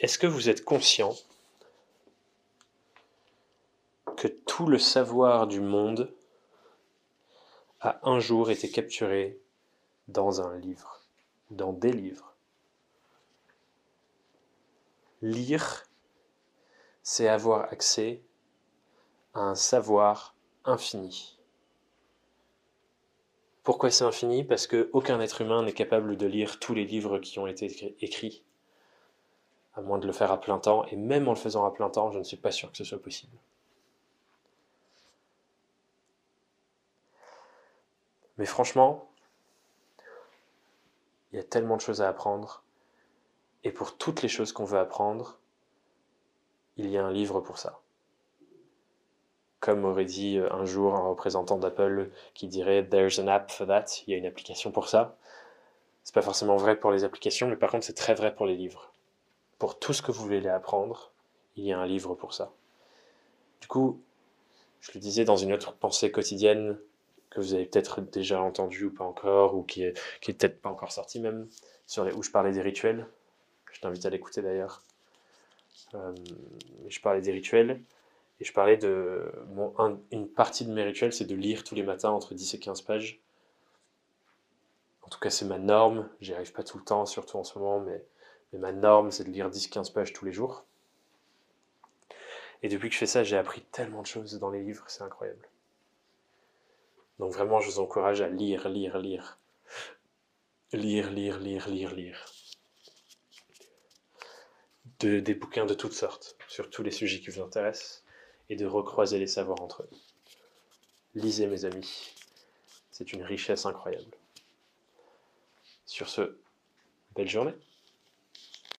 Est-ce que vous êtes conscient que tout le savoir du monde a un jour été capturé dans un livre, dans des livres? Lire, c'est avoir accès à un savoir infini. Pourquoi c'est infini? Parce qu'aucun être humain n'est capable de lire tous les livres qui ont été écrits, à moins de le faire à plein temps, et même en le faisant à plein temps, je ne suis pas sûr que ce soit possible. Mais franchement, il y a tellement de choses à apprendre, et pour toutes les choses qu'on veut apprendre, il y a un livre pour ça comme aurait dit euh, un jour un représentant d'Apple qui dirait There's an app for that, il y a une application pour ça. C'est pas forcément vrai pour les applications, mais par contre c'est très vrai pour les livres. Pour tout ce que vous voulez apprendre, il y a un livre pour ça. Du coup, je le disais dans une autre pensée quotidienne que vous avez peut-être déjà entendu ou pas encore, ou qui est, peut-être pas encore sorti même, sur les, où je parlais des rituels. Je t'invite à l'écouter d'ailleurs. Euh, je parlais des rituels. Et je parlais de. une partie de mes rituels, c'est de lire tous les matins entre 10 et 15 pages. En tout cas, c'est ma norme. J'y arrive pas tout le temps, surtout en ce moment, mais, mais ma norme, c'est de lire 10-15 pages tous les jours. Et depuis que je fais ça, j'ai appris tellement de choses dans les livres, c'est incroyable. Donc vraiment, je vous encourage à lire, lire, lire. Lire, lire, lire, lire, lire. De, des bouquins de toutes sortes, sur tous les sujets qui vous intéressent et de recroiser les savoirs entre eux. Lisez mes amis, c'est une richesse incroyable. Sur ce, belle journée.